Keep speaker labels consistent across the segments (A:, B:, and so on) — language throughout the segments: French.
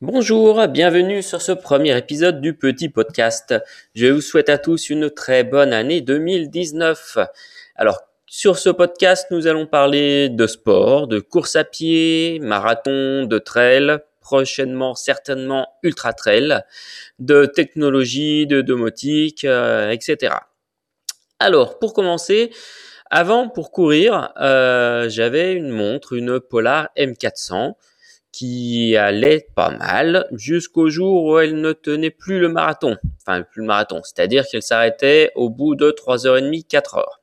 A: Bonjour, bienvenue sur ce premier épisode du petit podcast. Je vous souhaite à tous une très bonne année 2019. Alors, sur ce podcast, nous allons parler de sport, de course à pied, marathon, de trail, prochainement certainement ultra trail, de technologie, de domotique, euh, etc. Alors, pour commencer, avant, pour courir, euh, j'avais une montre, une Polar M400 qui allait pas mal jusqu'au jour où elle ne tenait plus le marathon. Enfin, plus le marathon, c'est-à-dire qu'elle s'arrêtait au bout de 3h30, 4 heures.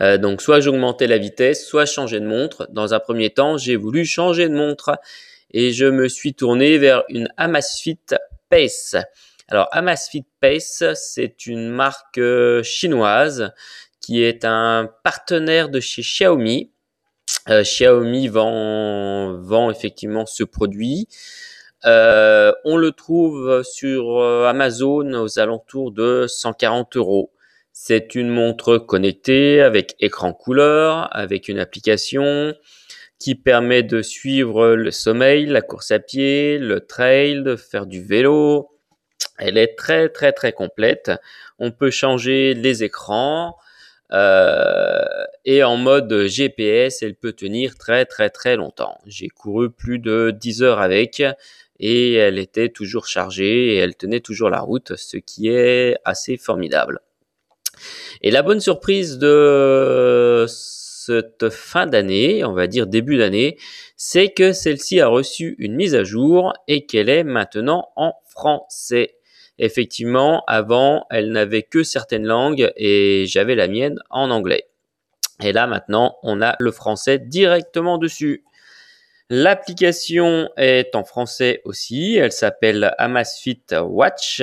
A: Euh, donc soit j'augmentais la vitesse, soit je changeais de montre. Dans un premier temps, j'ai voulu changer de montre et je me suis tourné vers une Amazfit Pace. Alors Amazfit Pace, c'est une marque euh, chinoise qui est un partenaire de chez Xiaomi euh, Xiaomi vend, vend effectivement ce produit. Euh, on le trouve sur euh, Amazon aux alentours de 140 euros. C'est une montre connectée avec écran couleur, avec une application qui permet de suivre le sommeil, la course à pied, le trail, de faire du vélo. Elle est très très très complète. On peut changer les écrans. Euh, et en mode GPS, elle peut tenir très très très longtemps. J'ai couru plus de 10 heures avec et elle était toujours chargée et elle tenait toujours la route, ce qui est assez formidable. Et la bonne surprise de cette fin d'année, on va dire début d'année, c'est que celle-ci a reçu une mise à jour et qu'elle est maintenant en français. Effectivement, avant, elle n'avait que certaines langues et j'avais la mienne en anglais. Et là, maintenant, on a le français directement dessus. L'application est en français aussi. Elle s'appelle Amazfit Watch.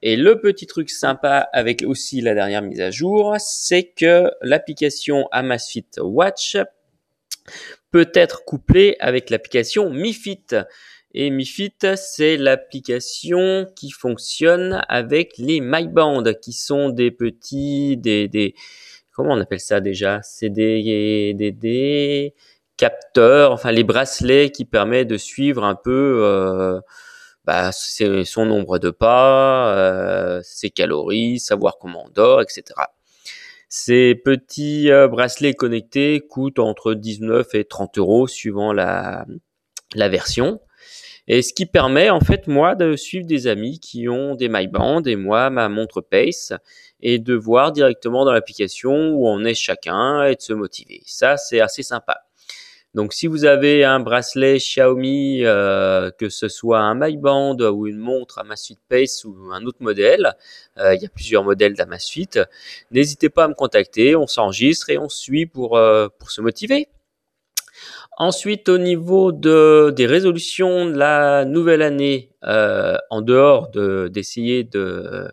A: Et le petit truc sympa avec aussi la dernière mise à jour, c'est que l'application Amazfit Watch peut être couplée avec l'application MiFit. Et MiFit, c'est l'application qui fonctionne avec les MyBand, qui sont des petits, des, des comment on appelle ça déjà? C'est des, des, des, capteurs, enfin les bracelets qui permettent de suivre un peu euh, bah, son nombre de pas, euh, ses calories, savoir comment on dort, etc. Ces petits euh, bracelets connectés coûtent entre 19 et 30 euros suivant la, la version. Et ce qui permet en fait moi de suivre des amis qui ont des MyBand et moi ma montre Pace et de voir directement dans l'application où on est chacun et de se motiver. Ça c'est assez sympa. Donc si vous avez un bracelet Xiaomi, euh, que ce soit un MyBand ou une montre Amazfit Pace ou un autre modèle, euh, il y a plusieurs modèles d'Amazfit, n'hésitez pas à me contacter, on s'enregistre et on suit pour, euh, pour se motiver. Ensuite, au niveau de, des résolutions de la nouvelle année, euh, en dehors de, d'essayer de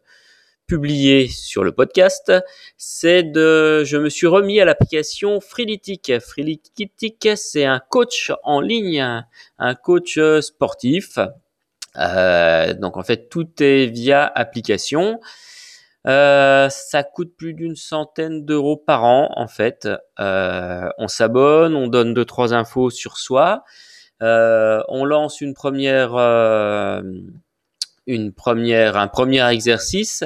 A: publier sur le podcast, c'est de, je me suis remis à l'application Freelytic. Freelytic, c'est un coach en ligne, un coach sportif. Euh, donc en fait, tout est via application. Euh, ça coûte plus d'une centaine d'euros par an en fait. Euh, on s'abonne, on donne deux trois infos sur soi, euh, on lance une première, une première, un premier exercice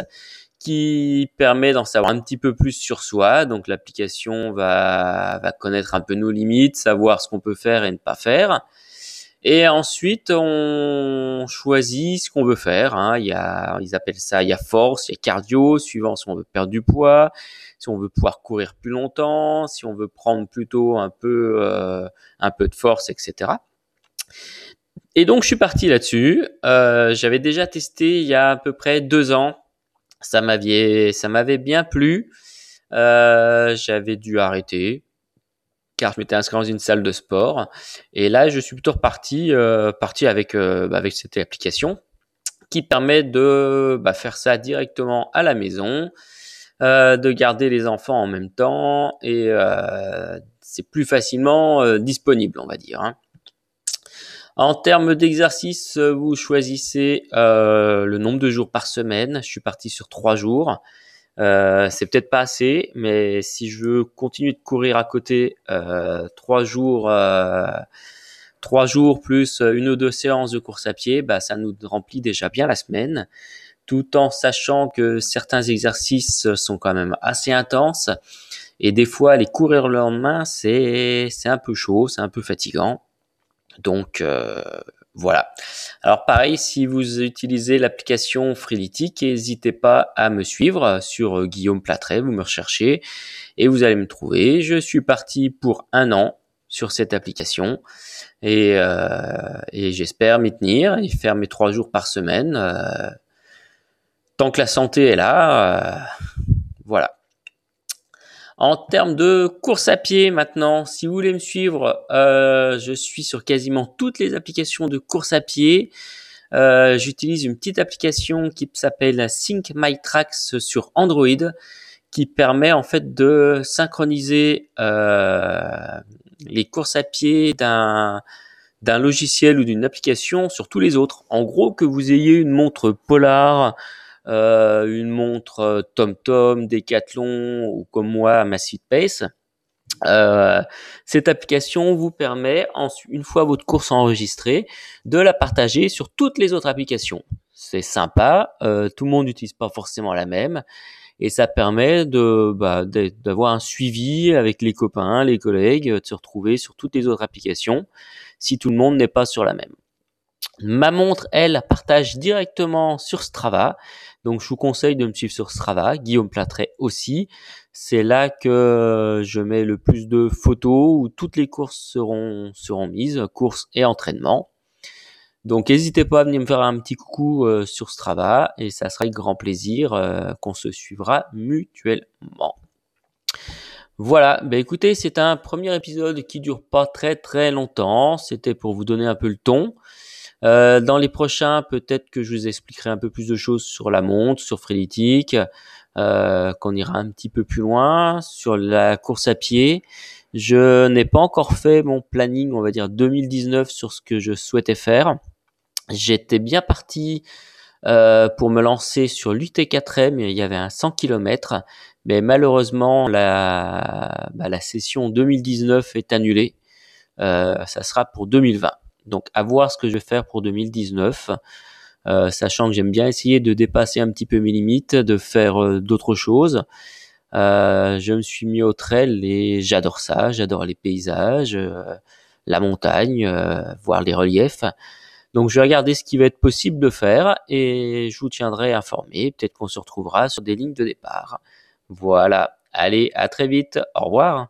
A: qui permet d'en savoir un petit peu plus sur soi. Donc l'application va, va connaître un peu nos limites, savoir ce qu'on peut faire et ne pas faire. Et ensuite, on choisit ce qu'on veut faire. Hein. Il y a, ils appellent ça, il y a force, il y a cardio, suivant si on veut perdre du poids, si on veut pouvoir courir plus longtemps, si on veut prendre plutôt un peu, euh, un peu de force, etc. Et donc, je suis parti là-dessus. Euh, J'avais déjà testé il y a à peu près deux ans. Ça m'avait, ça m'avait bien plu. Euh, J'avais dû arrêter car je m'étais inscrit dans une salle de sport. Et là, je suis plutôt reparti, euh, parti avec, euh, bah, avec cette application qui permet de bah, faire ça directement à la maison, euh, de garder les enfants en même temps et c'est plus facilement disponible, on va dire. Hein. En termes d'exercice, vous choisissez le nombre de jours par semaine. Je suis parti sur trois jours. Euh, c'est peut-être pas assez, mais si je veux continuer de courir à côté euh, trois jours, euh, trois jours plus une ou deux séances de course à pied, bah, ça nous remplit déjà bien la semaine, tout en sachant que certains exercices sont quand même assez intenses. Et des fois, aller courir le lendemain, c'est un peu chaud, c'est un peu fatigant. Donc voilà. Alors pareil, si vous utilisez l'application Freeletics, n'hésitez pas à me suivre sur Guillaume Platret, vous me recherchez et vous allez me trouver. Je suis parti pour un an sur cette application et, euh, j'espère m'y tenir et faire mes trois jours par semaine. Euh, tant que la santé est là, euh, voilà. En termes de course à pied maintenant, si vous voulez me suivre, euh, je suis sur quasiment toutes les applications de course à pied. Euh, j'utilise une petite application qui s'appelle Sync My Tracks sur Android, qui permet en fait de synchroniser euh, les courses à pied d'un d'un logiciel ou d'une application sur tous les autres. En gros, que vous ayez une montre Polar, une montre euh, TomTom, Decathlon ou comme moi Massive Pace. Euh, cette application vous permet, une fois votre course enregistrée, de la partager sur toutes les autres applications. C'est sympa, tout le monde n'utilise pas forcément la même, et ça permet bah, d'avoir un suivi avec les copains, les collègues, de se retrouver sur toutes les autres applications si tout le monde n'est pas sur la même. Ma montre, elle, partage directement sur Strava. Donc, je vous conseille de me suivre sur Strava, Guillaume Platret aussi. C'est là que je mets le plus de photos où toutes les courses seront, seront mises, courses et entraînement. Donc, n'hésitez pas à venir me faire un petit coucou euh, sur Strava et ça sera avec grand plaisir euh, qu'on se suivra mutuellement. Voilà, ben écoutez, c'est un premier épisode qui dure pas très très longtemps. C'était pour vous donner un peu le ton. Euh, dans les prochains, peut-être que je vous expliquerai un peu plus de choses sur la montre, sur Freeletics, euh, qu'on ira un petit peu plus loin, sur la course à pied. Je n'ai pas encore fait mon planning, on va dire 2019, sur ce que je souhaitais faire. J'étais bien parti euh, pour me lancer sur l'UT4M, il y avait un 100 km, mais malheureusement la, bah, la session 2019 est annulée. Euh, ça sera pour 2020. Donc à voir ce que je vais faire pour 2019. Euh, sachant que j'aime bien essayer de dépasser un petit peu mes limites, de faire euh, d'autres choses. Euh, je me suis mis au trail et j'adore ça, j'adore les paysages, la montagne, voir les reliefs. Donc je vais regarder ce qui va être possible de faire et je vous tiendrai informé. Peut-être qu'on se retrouvera sur des lignes de départ. Voilà. Allez, à très vite. Au revoir.